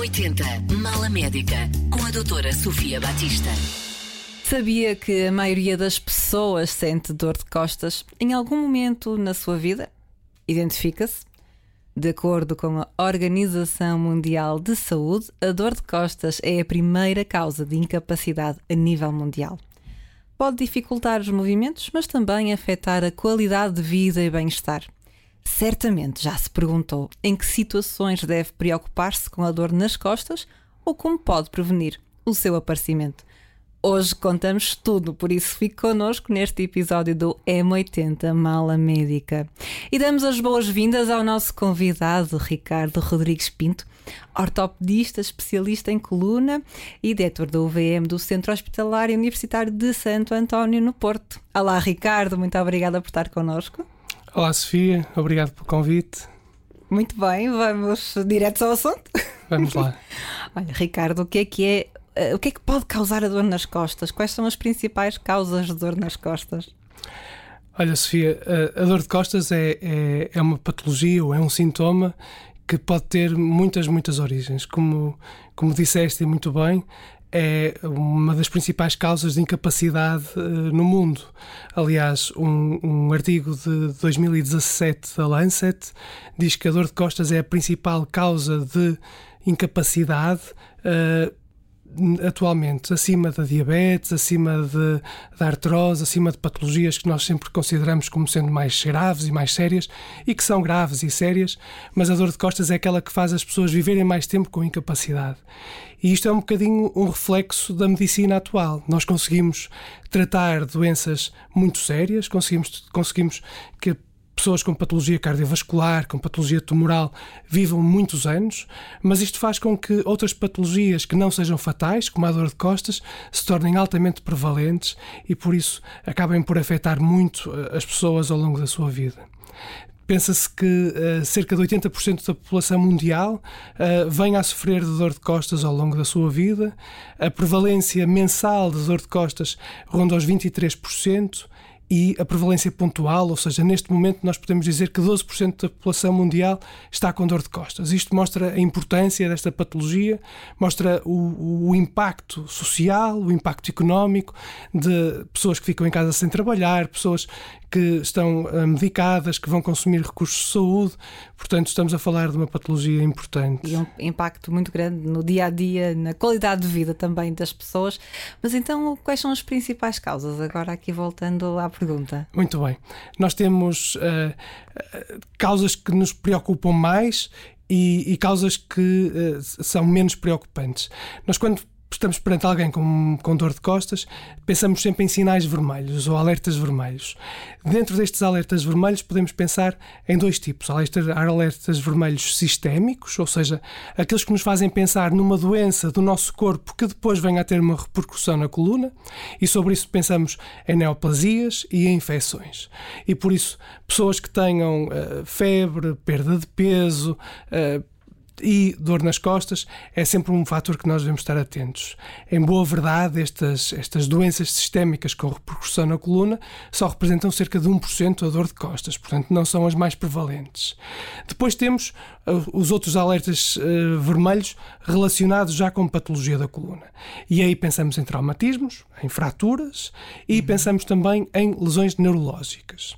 M80 Mala Médica com a doutora Sofia Batista. Sabia que a maioria das pessoas sente dor de costas em algum momento na sua vida? Identifica-se? De acordo com a Organização Mundial de Saúde, a dor de costas é a primeira causa de incapacidade a nível mundial. Pode dificultar os movimentos, mas também afetar a qualidade de vida e bem-estar. Certamente já se perguntou em que situações deve preocupar-se com a dor nas costas ou como pode prevenir o seu aparecimento. Hoje contamos tudo, por isso fique connosco neste episódio do M80 Mala Médica. E damos as boas-vindas ao nosso convidado, Ricardo Rodrigues Pinto, ortopedista, especialista em coluna e diretor do UVM do Centro Hospitalar e Universitário de Santo António, no Porto. Olá, Ricardo, muito obrigada por estar connosco. Olá, Sofia, obrigado pelo convite. Muito bem, vamos direto ao assunto. Vamos lá. Olha, Ricardo, o que é que é eh, o que é que pode causar a dor nas costas? Quais são as principais causas de dor nas costas? Olha, Sofia, a, a dor de costas é, é, é, uma patologia ou é um sintoma que pode ter muitas, muitas origens. Como, como disseste muito bem, é uma das principais causas de incapacidade uh, no mundo. Aliás, um, um, artigo de 2017 da Lancet diz que a dor de costas é a principal causa de incapacidade. Uh, atualmente acima da diabetes, acima de, da artrose, acima de patologias que nós sempre consideramos como sendo mais graves e mais sérias e que são graves e sérias, mas a dor de costas é aquela que faz as pessoas viverem mais tempo com incapacidade. E isto é um bocadinho um reflexo da medicina atual. Nós conseguimos tratar doenças muito sérias, conseguimos, conseguimos que pessoas com patologia cardiovascular, com patologia tumoral, vivam muitos anos, mas isto faz com que outras patologias que não sejam fatais, como a dor de costas, se tornem altamente prevalentes e por isso acabem por afetar muito eh, as pessoas ao longo da sua vida. Pensa-se que uh, cerca de 80% da população mundial uh, vem a sofrer de dor de costas ao longo da sua vida. A prevalência mensal de dor de costas ronda aos 23% e a prevalência pontual, ou seja, neste momento nós podemos dizer que 12% da população mundial está com dor de costas. Isto mostra a importância desta patologia, mostra o, o impacto social, o impacto económico de pessoas que ficam em casa sem trabalhar, pessoas que estão uh, medicadas, que vão consumir recursos de saúde. Portanto, estamos a falar de uma patologia importante. E um impacto muito grande no dia a dia, na qualidade de vida também das pessoas. Mas então, quais são as principais causas? Agora, aqui voltando à pergunta. Muito bem. Nós temos uh, causas que nos preocupam mais e, e causas que uh, são menos preocupantes. Nós, quando estamos perante alguém com, com dor de costas, pensamos sempre em sinais vermelhos ou alertas vermelhos. Dentro destes alertas vermelhos, podemos pensar em dois tipos: alertas vermelhos sistémicos, ou seja, aqueles que nos fazem pensar numa doença do nosso corpo que depois venha a ter uma repercussão na coluna, e sobre isso pensamos em neoplasias e em infecções. E por isso, pessoas que tenham uh, febre, perda de peso, uh, e dor nas costas é sempre um fator que nós devemos estar atentos. Em boa verdade, estas, estas doenças sistémicas com repercussão na coluna só representam cerca de 1% a dor de costas, portanto não são as mais prevalentes. Depois temos uh, os outros alertas uh, vermelhos relacionados já com patologia da coluna. E aí pensamos em traumatismos, em fraturas e uhum. pensamos também em lesões neurológicas.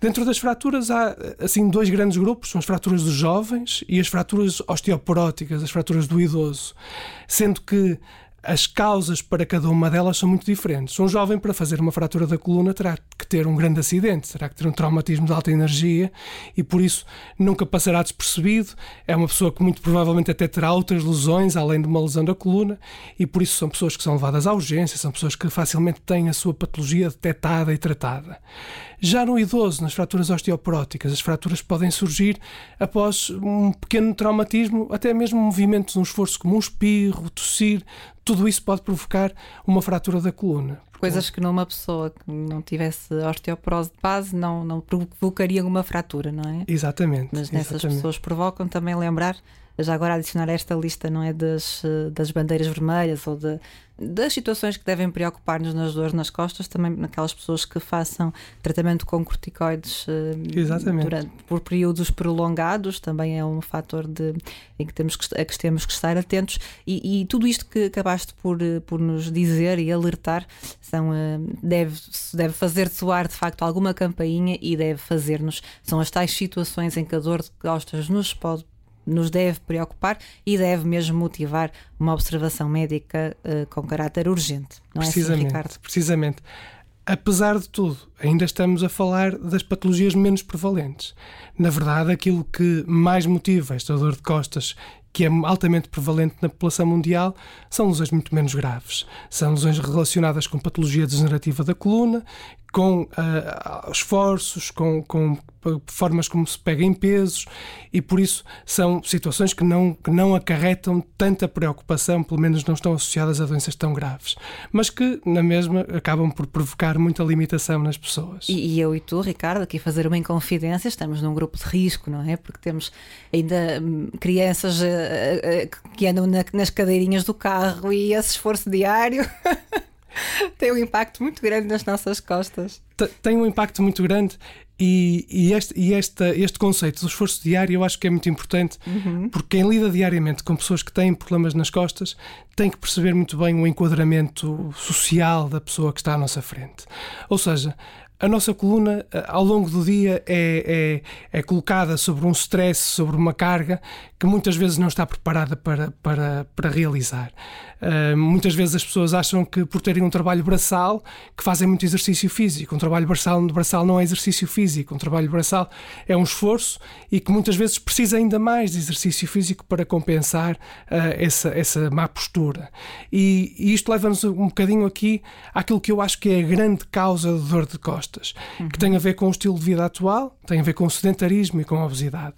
Dentro das fraturas há assim dois grandes grupos, são as fraturas dos jovens e as fraturas osteoporóticas, as fraturas do idoso, sendo que as causas para cada uma delas são muito diferentes. Um jovem, para fazer uma fratura da coluna, terá que ter um grande acidente, terá que ter um traumatismo de alta energia e, por isso, nunca passará despercebido. É uma pessoa que, muito provavelmente, até terá outras lesões, além de uma lesão da coluna, e, por isso, são pessoas que são levadas à urgência, são pessoas que facilmente têm a sua patologia detectada e tratada. Já no idoso, nas fraturas osteoporóticas, as fraturas podem surgir após um pequeno traumatismo, até mesmo movimento de um esforço como um espirro, tossir, tudo isso pode provocar uma fratura da coluna. Coisas que numa pessoa que não tivesse osteoporose de base não, não provocaria uma fratura, não é? Exatamente. Mas nessas exatamente. pessoas provocam também lembrar já agora adicionar esta lista, não é? Das, das bandeiras vermelhas ou de, das situações que devem preocupar-nos nas dores nas costas, também naquelas pessoas que façam tratamento com corticoides durante, por períodos prolongados, também é um fator de, em que temos que, a que temos que estar atentos. E, e tudo isto que acabaste por, por nos dizer e alertar são, deve, deve fazer soar de facto alguma campainha e deve fazer-nos. São as tais situações em que a dor de costas nos pode nos deve preocupar e deve mesmo motivar uma observação médica uh, com caráter urgente. Não precisamente, é assim, Ricardo? Precisamente. Apesar de tudo, ainda estamos a falar das patologias menos prevalentes. Na verdade, aquilo que mais motiva esta dor de costas que é altamente prevalente na população mundial, são lesões muito menos graves. São lesões relacionadas com patologia degenerativa da coluna, com uh, esforços, com, com formas como se pega em pesos e por isso são situações que não, que não acarretam tanta preocupação, pelo menos não estão associadas a doenças tão graves, mas que na mesma acabam por provocar muita limitação nas pessoas. E, e eu e tu, Ricardo, aqui fazer uma inconfidência, estamos num grupo de risco, não é? Porque temos ainda hum, crianças uh, que andam na, nas cadeirinhas do carro e esse esforço diário. tem um impacto muito grande nas nossas costas. Tem um impacto muito grande e, e, este, e esta, este conceito do esforço diário eu acho que é muito importante uhum. porque quem lida diariamente com pessoas que têm problemas nas costas tem que perceber muito bem o enquadramento social da pessoa que está à nossa frente. Ou seja, a nossa coluna, eh, ao longo do dia, é, é, é, colocada sobre um stress, sobre uma carga que muitas vezes não está preparada para, para, para realizar. Uh, muitas vezes as pessoas acham que, por terem um trabalho braçal, que fazem muito exercício físico. Um trabalho braçal, braçal não é exercício físico. Um trabalho braçal é um esforço e que muitas vezes precisa ainda mais de exercício físico para compensar uh, essa, essa má postura. E, e isto leva-nos um bocadinho aqui àquilo que eu acho que é a grande causa de dor de costas, uhum. que tem a ver com o estilo de vida atual, tem a ver com o sedentarismo e com a obesidade.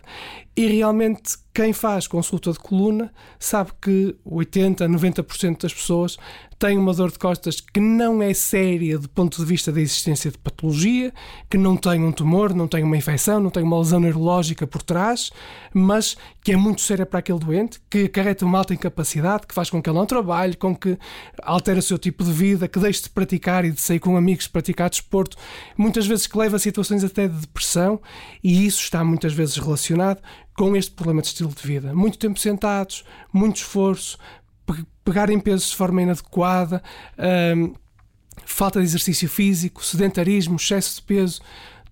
E realmente quem faz consulta de coluna sabe que 80, 90% das pessoas têm uma dor de costas que não é séria do ponto de vista da existência de patologia, que não tem um tumor, não tem uma infecção, não tem uma lesão neurológica por trás, mas que é muito séria para aquele doente, que acarreta uma alta incapacidade, que faz com que ele não trabalhe, com que altera o seu tipo de vida, que deixe de praticar e de sair com amigos, praticar desporto, muitas vezes que leva a situações até de depressão, e isso está muitas vezes relacionado com este problema de estilo de vida. Muito tempo sentados, muito esforço, pegarem pesos de forma inadequada, um, falta de exercício físico, sedentarismo, excesso de peso,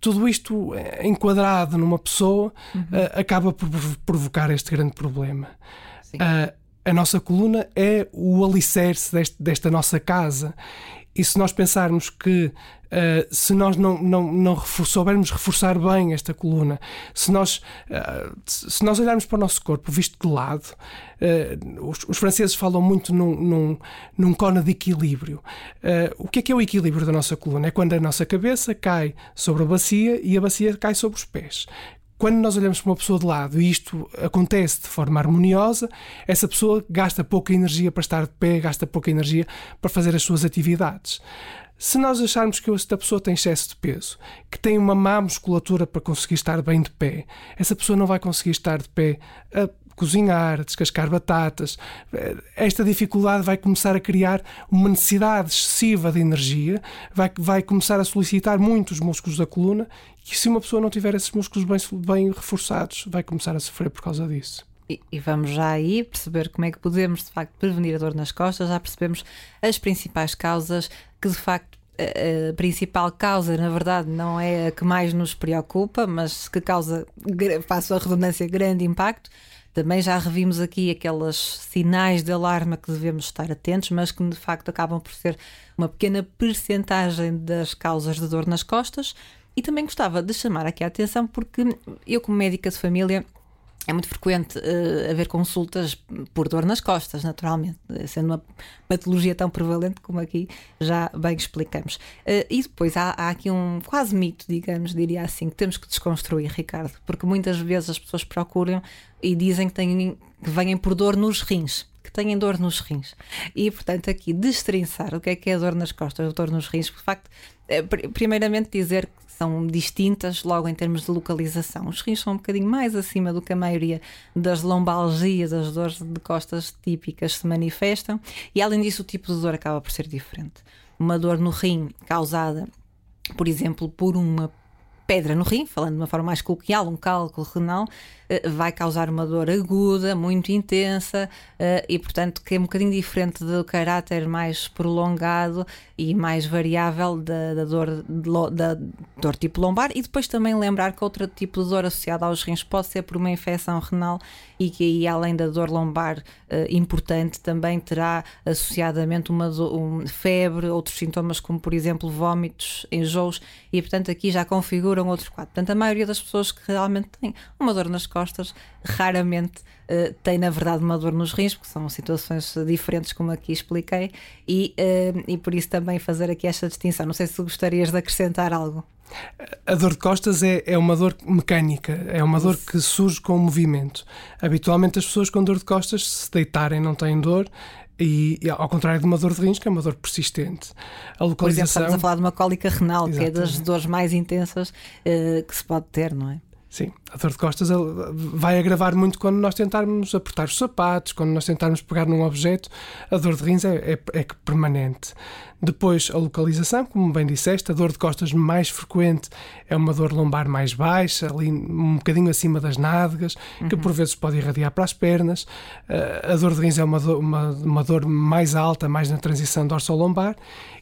tudo isto eh, enquadrado numa pessoa uhum. uh, acaba por provocar este grande problema. Uh, a nossa coluna é o alicerce deste, desta nossa casa. E se nós pensarmos que Uh, se nós não, não, não refor soubermos reforçar bem esta coluna, se nós, uh, se nós olharmos para o nosso corpo visto de lado, uh, os, os, franceses falam muito num, num, num cone de equilíbrio. o que é que é o equilíbrio da nossa coluna? É quando a nossa cabeça cai sobre a bacia e a bacia cai sobre os pés quando nós olhamos para uma pessoa de lado e isto acontece de forma harmoniosa, essa pessoa gasta pouca energia para estar de pé, gasta pouca energia para fazer as suas atividades. Se nós acharmos que esta pessoa tem excesso de peso, que tem uma má musculatura para conseguir estar bem de pé, essa pessoa não vai conseguir estar de pé cozinhar, descascar batatas. Esta dificuldade vai começar a criar uma necessidade excessiva de energia, vai, vai começar a solicitar muitos músculos da coluna e se uma pessoa não tiver esses músculos bem, bem reforçados, vai começar a sofrer por causa disso. E, e vamos já aí perceber como é que podemos, de facto, prevenir a dor nas costas. Já percebemos as principais causas que, de facto, a principal causa, na verdade, não é a que mais nos preocupa, mas que causa, faço a redundância, grande impacto. Também já revimos aqui aqueles sinais de alarme que devemos estar atentos, mas que de facto acabam por ser uma pequena percentagem das causas de dor nas costas. E também gostava de chamar aqui a atenção porque eu, como médica de família, é muito frequente uh, haver consultas por dor nas costas, naturalmente, sendo uma patologia tão prevalente como aqui já bem explicamos. Uh, e depois há, há, aqui um quase mito, digamos, diria assim, que temos que desconstruir, Ricardo, porque muitas vezes as pessoas procuram e dizem que, têm, que vêm por dor nos rins que têm dor nos rins. E, portanto, aqui destrinçar o que é que é dor nas costas, dor nos rins, porque de facto, eh, primeiramente dizer que são distintas logo em termos de localização. Os rins são um bocadinho mais acima do que a maioria das lombalgias, das dores de costas típicas se manifestam, e além disso, o tipo de dor acaba por ser diferente. Uma dor no rim causada, por exemplo, por uma pedra no rim, falando de uma forma mais coloquial, um cálculo renal, vai causar uma dor aguda, muito intensa eh, e, portanto, que é um bocadinho diferente do caráter mais prolongado e mais variável da, da dor, da dor tipo lombar. E depois também lembrar que outro tipo de dor associada aos rins pode ser por uma infecção renal e que aí, além da dor lombar eh, importante, também terá associadamente uma um, febre, outros sintomas como, por exemplo, vômitos, enjoos e, portanto, aqui já configuram outros quadros. Portanto, a maioria das pessoas que realmente têm uma dor nas costas costas, raramente uh, tem, na verdade, uma dor nos rins, porque são situações diferentes, como aqui expliquei, e, uh, e por isso também fazer aqui esta distinção. Não sei se gostarias de acrescentar algo. A dor de costas é, é uma dor mecânica, é uma dor que surge com o movimento. Habitualmente, as pessoas com dor de costas, se deitarem, não têm dor, e, e, ao contrário de uma dor de rins, que é uma dor persistente. A localização... Por exemplo, estamos a falar de uma cólica renal, Exatamente. que é das dores mais intensas uh, que se pode ter, não é? Sim, a dor de costas vai agravar muito quando nós tentarmos apertar os sapatos, quando nós tentarmos pegar num objeto. A dor de rins é, é, é permanente. Depois, a localização, como bem disseste, a dor de costas mais frequente é uma dor lombar mais baixa, ali um bocadinho acima das nádegas, uhum. que por vezes pode irradiar para as pernas. Uh, a dor de rins é uma dor, uma, uma dor mais alta, mais na transição dorso-lombar.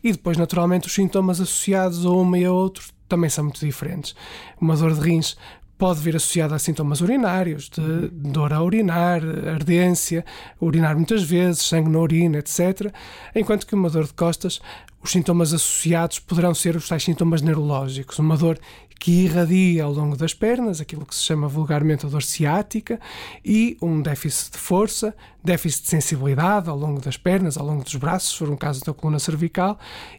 E depois, naturalmente, os sintomas associados a uma e a outro também são muito diferentes. Uma dor de rins pode vir associada a sintomas urinários, de dor a urinar, ardência, urinar muitas vezes, sangue na urina, etc. Enquanto que uma dor de costas, os sintomas associados poderão ser os tais sintomas neurológicos, uma dor que irradia ao longo das pernas, aquilo que se chama vulgarmente a dor ciática, e um déficit de força, déficit de sensibilidade ao longo das pernas, ao longo dos braços, se for um caso da coluna cervical,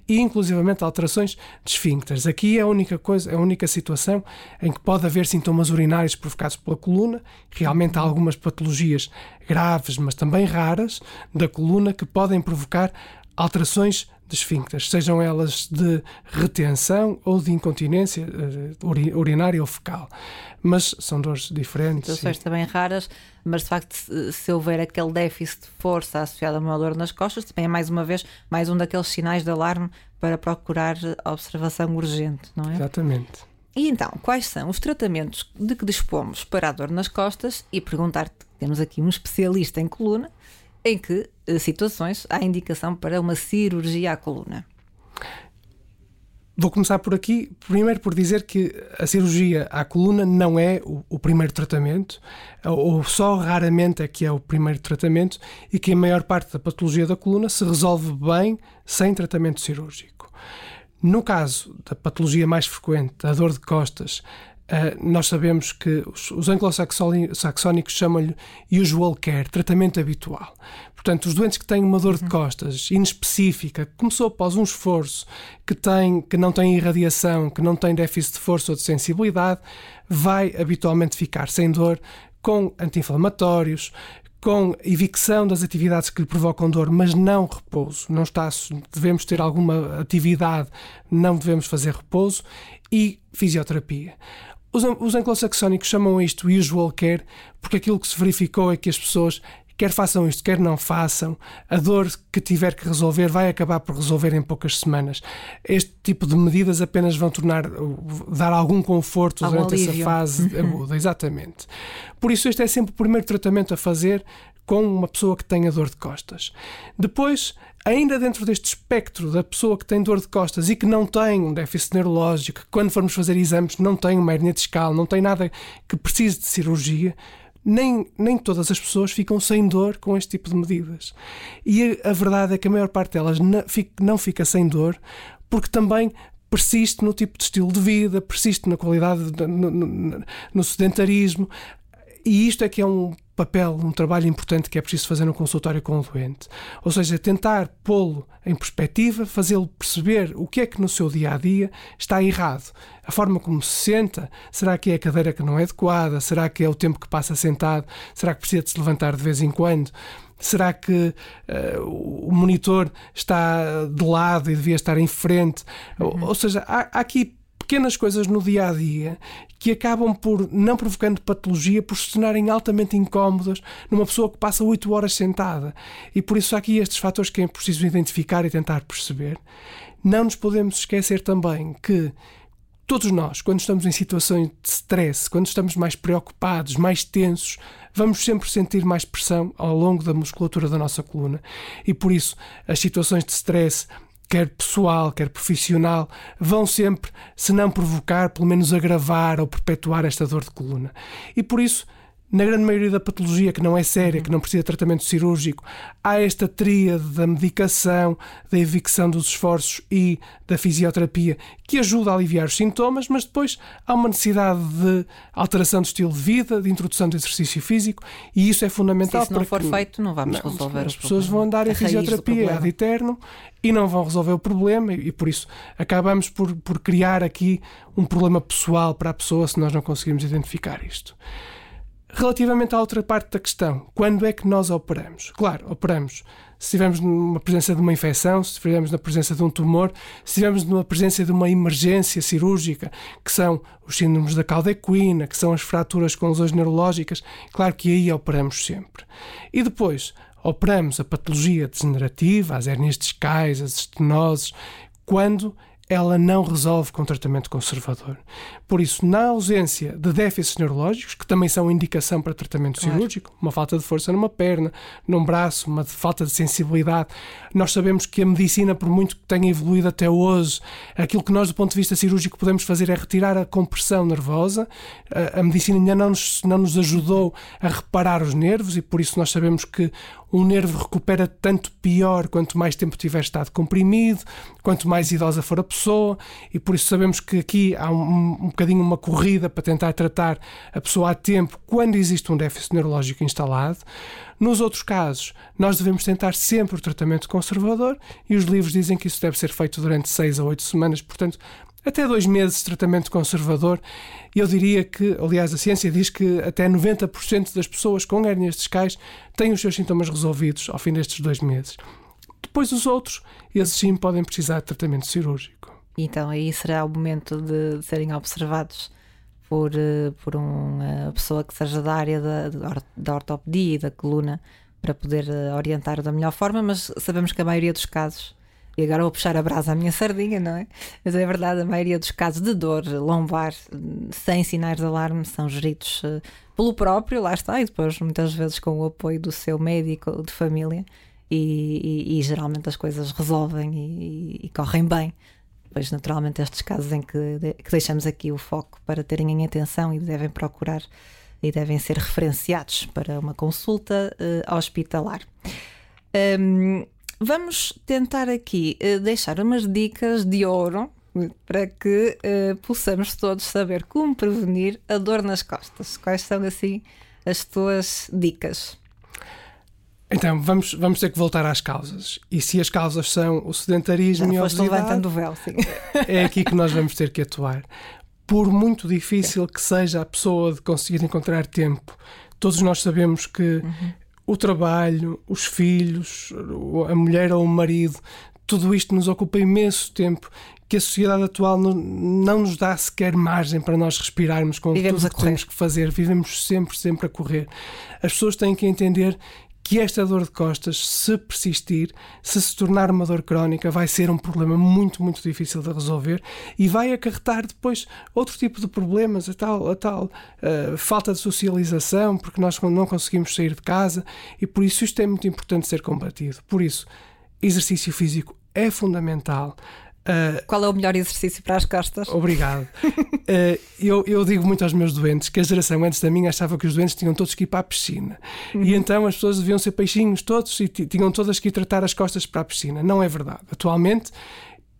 e inclusivamente alterações de esfíncteres. Aqui é a única coisa, é a única situação em que pode haver sintomas urinários provocados pela coluna. Realmente há algumas patologias graves, mas também raras, da coluna que podem provocar alterações de esfíncteres, sejam elas de retenção ou de incontinência uh, urinária ou fecal. Mas são dores diferentes. Situações também raras, mas de facto, se houver aquele déficit de força associado a uma dor nas costas, também é mais uma vez mais um daqueles sinais de alarme para procurar observação urgente, não é? Exatamente. E então, quais são os tratamentos de que dispomos para a dor nas costas? E perguntar-te, temos aqui um especialista em coluna, em que eh, situações há indicação para uma cirurgia à coluna. Vou começar por aqui, primeiro por dizer que a cirurgia à coluna não é o, o, primeiro tratamento, ou só raramente é que é o primeiro tratamento, e que a maior parte da patologia da coluna se resolve bem sem tratamento cirúrgico. No caso da patologia mais frequente, a dor de costas, Uh, nós sabemos que os, os anglo-saxónicos chamam-lhe usual care, tratamento habitual. Portanto, os doentes que têm uma dor de uhum. costas inespecífica, que começou após um esforço, que, tem, que não tem irradiação, que não tem déficit de força ou de sensibilidade, vai habitualmente ficar sem dor, com anti-inflamatórios, com evicção das atividades que lhe provocam dor, mas não repouso. Não está, devemos ter alguma atividade, não devemos fazer repouso e fisioterapia. Os, os anglo-saxónicos chamam isto usual care porque aquilo que se verificou é que as pessoas quer façam isto, quer não façam, a dor que tiver que resolver vai acabar por resolver em poucas semanas. Este tipo de medidas apenas vão tornar, dar algum conforto algum durante alívio. essa fase aguda, exatamente. Por isso, este é sempre o primeiro tratamento a fazer com uma pessoa que tenha dor de costas. Depois, ainda dentro deste espectro da pessoa que tem dor de costas e que não tem um déficit neurológico, que quando formos fazer exames não tem uma hernia discal, não tem nada que precise de cirurgia, nem, nem todas as pessoas ficam sem dor com este tipo de medidas. E a, a verdade é que a maior parte delas não fica, não fica sem dor porque também persiste no tipo de estilo de vida, persiste na qualidade, no, no, no sedentarismo. E isto é que é um papel, um trabalho importante que é preciso fazer no consultório com o doente. Ou seja, tentar pô-lo em perspectiva, fazê-lo perceber o que é que no seu dia a dia está errado. A forma como se senta, será que é a cadeira que não é adequada? Será que é o tempo que passa sentado? Será que precisa de se levantar de vez em quando? Será que uh, o monitor está de lado e devia estar em frente? Uhum. Ou, ou, seja, há, há aqui pequenas coisas no dia a dia que acabam por, não provocando patologia, por se tornarem altamente incómodas numa pessoa que passa 8 horas sentada. E por isso há aqui estes fatores que é preciso identificar e tentar perceber. Não nos podemos esquecer também que todos nós, quando estamos em situações de stress, quando estamos mais preocupados, mais tensos, vamos sempre sentir mais pressão ao longo da musculatura da nossa coluna. E por isso, as situações de stress quer pessoal, quer profissional, vão sempre, se não provocar, pelo menos agravar ou perpetuar esta dor de coluna. E por isso, na grande maioria da patologia que não é séria, que não precisa de tratamento cirúrgico, há esta tríade da medicação, da evicção dos esforços e da fisioterapia que ajuda a aliviar os sintomas, mas depois há uma necessidade de alteração do estilo de vida, de introdução de exercício físico e isso é fundamental. Se isso não for feito, não vamos não, resolver As pessoas vão andar em fisioterapia ad eterno e não vão resolver o problema e, e por isso acabamos por, por criar aqui um problema pessoal para a pessoa se nós não conseguirmos identificar isto. Relativamente à outra parte da questão, quando é que nós operamos? Claro, operamos se estivermos numa presença de uma infecção, se estivermos na presença de um tumor, se estivermos numa presença de uma emergência cirúrgica, que são os síndromes da cauda equina, que são as fraturas com lesões neurológicas, claro que aí operamos sempre. E depois, operamos a patologia degenerativa, as hernias discais, as estenoses, quando ela não resolve com tratamento conservador. Por isso, na ausência de déficits neurológicos, que também são indicação para tratamento claro. cirúrgico, uma falta de força numa perna, num braço, uma falta de sensibilidade, nós sabemos que a medicina, por muito que tenha evoluído até hoje, aquilo que nós, do ponto de vista cirúrgico, podemos fazer é retirar a compressão nervosa. A, medicina ainda não nos, não nos ajudou a reparar os nervos e por isso nós sabemos que um nervo recupera tanto pior quanto mais tempo tiver estado comprimido, quanto mais idosa for a pessoa, e por isso sabemos que aqui há um, um bocadinho uma corrida para tentar tratar a pessoa a tempo quando existe um déficit neurológico instalado. Nos outros casos, nós devemos tentar sempre o tratamento conservador e os livros dizem que isso deve ser feito durante seis a oito semanas, portanto, até dois meses de tratamento conservador. Eu diria que, aliás, a ciência diz que até 90% das pessoas com hérnias discais têm os seus sintomas resolvidos ao fim destes dois meses. Depois, os outros, esses sim podem precisar de tratamento cirúrgico. Então, aí será o momento de serem observados por, eh, por uma pessoa que seja da área da, da ortopedia e da coluna para poder eh, orientar da melhor forma, mas sabemos que a maioria dos casos e agora vou puxar a brasa à minha sardinha, não é? Mas é verdade, a maioria dos casos de dor lombar sem sinais de alarme são geridos uh, pelo próprio, lá está, e depois muitas vezes com o apoio do seu médico de família, e, e, e geralmente as coisas resolvem e, e, correm bem. Pois, naturalmente, estes casos em que, de, que deixamos aqui o foco para terem em atenção e devem procurar e devem ser referenciados para uma consulta uh, hospitalar. Um, Vamos tentar aqui uh, deixar umas dicas de ouro para que uh, possamos todos saber como prevenir a dor nas costas. Quais são assim as tuas dicas? Então, vamos, vamos ter que voltar às causas. E se as causas são o sedentarismo Já e a obesidade... levantando o véu, sim. É aqui que nós vamos ter que atuar. Por muito difícil que seja a pessoa de conseguir encontrar tempo, todos nós sabemos que uhum o trabalho, os filhos, a mulher ou o marido, tudo isto nos ocupa imenso tempo que a sociedade atual não, nos dá sequer margem para nós respirarmos com Vivemos tudo o que temos que fazer. Vivemos sempre, sempre a correr. As pessoas têm que entender que esta dor de costas, se persistir, se se tornar uma dor crónica, vai ser um problema muito, muito difícil de resolver e vai acarretar depois outro tipo de problemas, a tal, a tal uh, falta de socialização, porque nós não conseguimos sair de casa e por isso isto é muito importante ser combatido. Por isso, exercício físico é fundamental. Uh, Qual é o melhor exercício para as costas? Obrigado. uh, eu, eu, digo muito aos meus doentes que a geração antes da minha achava que os doentes tinham todos que ir para a piscina. Uhum. E então as pessoas deviam ser peixinhos todos e tinham todas que ir tratar as costas para a piscina. Não é verdade. Atualmente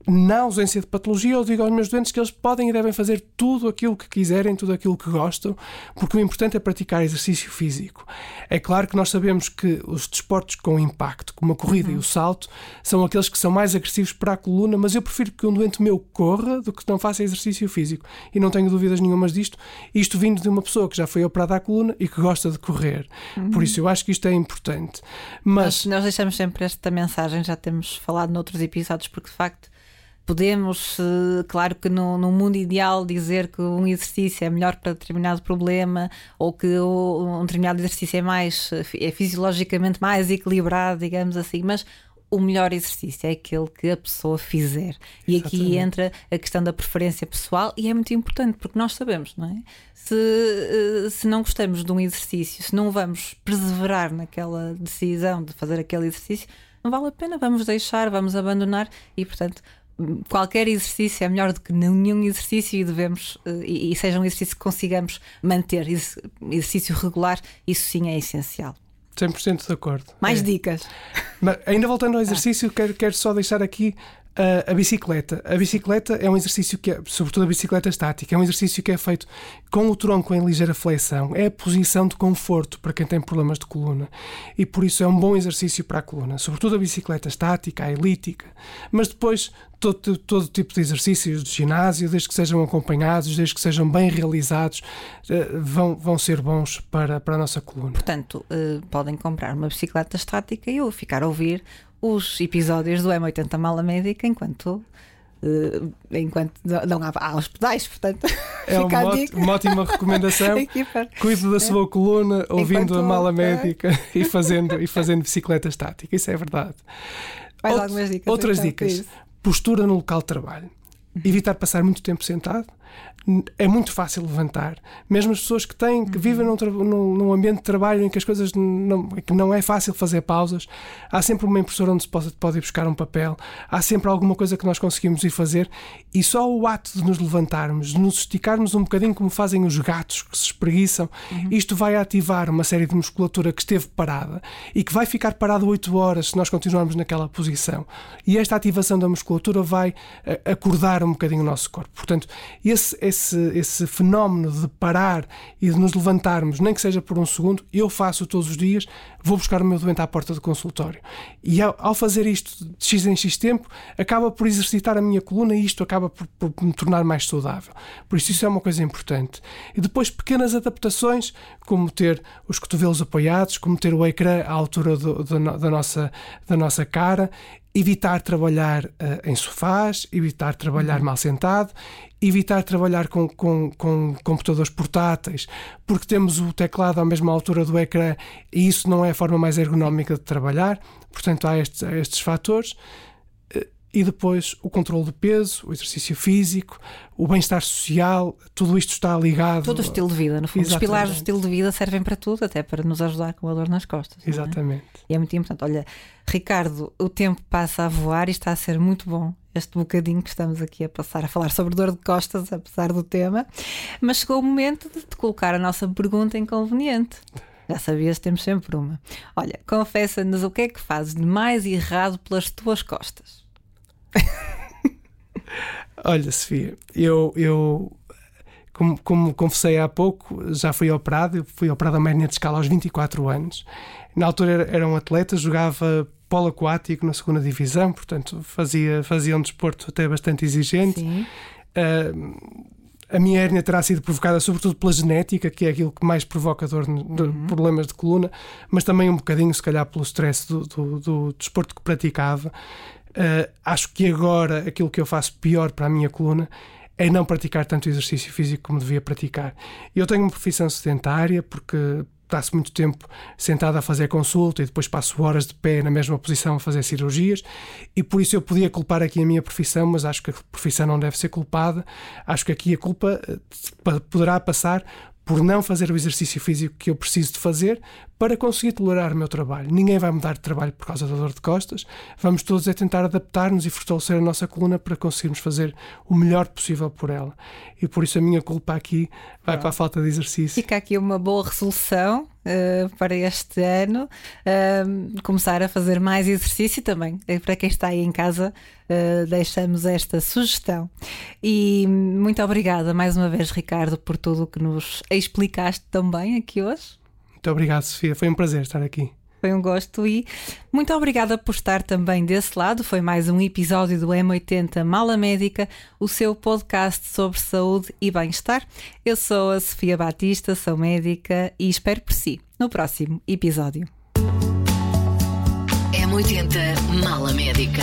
na ausência de patologia, eu digo aos meus doentes que eles podem e devem fazer tudo aquilo que quiserem, tudo aquilo que gostam, porque o importante é praticar exercício físico. É claro que nós sabemos que os desportos com impacto, como a corrida uhum. e o salto, são aqueles que são mais agressivos para a coluna, mas eu prefiro que um doente meu corra do que não faça exercício físico. E não tenho dúvidas nenhumas disto, isto vindo de uma pessoa que já foi operada à coluna e que gosta de correr. Uhum. Por isso eu acho que isto é importante. Mas nós, nós deixamos sempre esta mensagem, já temos falado noutros episódios, porque de facto podemos, eh, claro que no, no, mundo ideal, dizer que um exercício é melhor para determinado problema ou que um determinado exercício é mais é fisiologicamente mais equilibrado, digamos assim, mas o melhor exercício é aquele que a pessoa fizer. E Exatamente. aqui entra a questão da preferência pessoal e é muito importante porque nós sabemos, não é? Se, eh, se não gostamos de um exercício, se não vamos perseverar naquela decisão de fazer aquele exercício, não vale a pena, vamos deixar, vamos abandonar e, portanto, qualquer exercício é melhor do que nenhum exercício e devemos, eh, e, e seja um exercício que consigamos manter, exercício regular, isso sim é essencial. 100% de acordo. Mais é. dicas. Mas, ainda voltando ao exercício, ah. quero, quero só deixar aqui a, a, bicicleta. A bicicleta é um exercício que é, sobretudo a bicicleta estática, é um exercício que é feito com o tronco em ligeira flexão. É a posição de conforto para quem tem problemas de coluna. E por isso é um bom exercício para a coluna. Sobretudo a bicicleta estática, a elítica. Mas depois todo, todo tipo de exercícios de ginásio, desde que sejam acompanhados, desde que sejam bem realizados, eh, vão, vão ser bons para, para a nossa coluna. Portanto, eh, podem comprar uma bicicleta estática e ou ficar a ouvir os episódios do M80 Mala Médica enquanto Uh, enquanto não há, há os pedais, portanto é uma, uma, ótima recomendação. Cuide da sua coluna ouvindo enquanto, a mala médica é? e, fazendo, e fazendo bicicleta estática, isso é verdade. algumas dicas. Outras então, dicas: postura no local de trabalho. Evitar passar muito tempo sentado é muito fácil levantar. Mesmo as pessoas que têm, que vivem num, num, num, ambiente de trabalho em que as coisas não, que não é fácil fazer pausas, há sempre uma impressora onde se pode, pode ir buscar um papel, há sempre alguma coisa que nós conseguimos ir fazer e só o ato de nos levantarmos, de nos esticarmos um bocadinho como fazem os gatos que se espreguiçam, uhum. isto vai ativar uma série de musculatura que esteve parada e que vai ficar parada 8 horas se nós continuarmos naquela posição. E esta ativação da musculatura vai eh, acordar um bocadinho o nosso corpo. Portanto, esse esse, esse fenómeno de parar e de nos levantarmos, nem que seja por um segundo, eu faço todos os dias, vou buscar o meu doente à porta do consultório. E ao, ao fazer isto de X em X tempo, acaba por exercitar a minha coluna e isto acaba por, por me tornar mais saudável. Por isso, isso é uma coisa importante. E depois, pequenas adaptações, como ter os cotovelos apoiados, como ter o ecrã à altura do, do, da, nossa, da nossa cara evitar trabalhar uh, em sofás, evitar trabalhar uhum. mal sentado, evitar trabalhar com, com, com, computadores portáteis, porque temos o teclado à mesma altura do ecrã e isso não é a forma mais ergonómica de trabalhar. Portanto, há estes, há estes fatores e depois o controle do peso, o exercício físico, o bem-estar social, tudo isto está ligado. Todo o estilo de vida, no fundo. Exatamente. Os pilares do estilo de vida servem para tudo, até para nos ajudar com a dor nas costas. É? Exatamente. É? E é muito importante. Olha, Ricardo, o tempo passa a voar e está a ser muito bom este bocadinho que estamos aqui a passar a falar sobre dor de costas, apesar do tema, mas chegou o momento de te colocar a nossa pergunta inconveniente. Já sabias, temos sempre uma. Olha, confessa-nos o que é que fazes de mais errado pelas tuas costas. Olha, Sofia, eu, eu como, como confessei há pouco, já fui operado. fui operado a média de escala aos 24 anos. Na altura era, era um atleta, jogava polo aquático na segunda divisão, portanto fazia, fazia um desporto até bastante exigente. Uh, a minha hérnia terá sido provocada sobretudo pela genética, que é aquilo que mais provoca dor, de, uhum. problemas de coluna, mas também um bocadinho, se calhar, pelo stress do, do, do desporto que praticava. Uh, acho que agora aquilo que eu faço pior para a minha coluna é não praticar tanto exercício físico como devia praticar. Eu tenho uma profissão sedentária porque passo muito tempo sentado a fazer consulta e depois passo horas de pé na mesma posição a fazer cirurgias e por isso eu podia culpar aqui a minha profissão, mas acho que a profissão não deve ser culpada. Acho que aqui a culpa eh, poderá passar por não fazer o exercício físico que eu preciso de fazer para conseguir tolerar o meu trabalho. Ninguém vai mudar de trabalho por causa da dor de costas. Vamos todos é tentar adaptar-nos e fortalecer a nossa coluna para conseguirmos fazer o melhor possível por ela. E por isso a minha culpa aqui vai ah. para a falta de exercício. Fica aqui uma boa resolução uh, para este ano. Uh, começar a fazer mais exercício também. Eh, para quem está aí em casa, uh, deixamos esta sugestão. E muito obrigada mais uma vez, Ricardo, por tudo o que nos explicaste também aqui hoje. Muito obrigado, Sofia. Foi um prazer estar aqui. Foi um gosto e muito obrigada por estar também desse lado. Foi mais um episódio do M80 Mala Médica, o seu podcast sobre saúde e bem-estar. Eu sou a Sofia Batista, sou médica e espero por si no próximo episódio. M80 Mala Médica.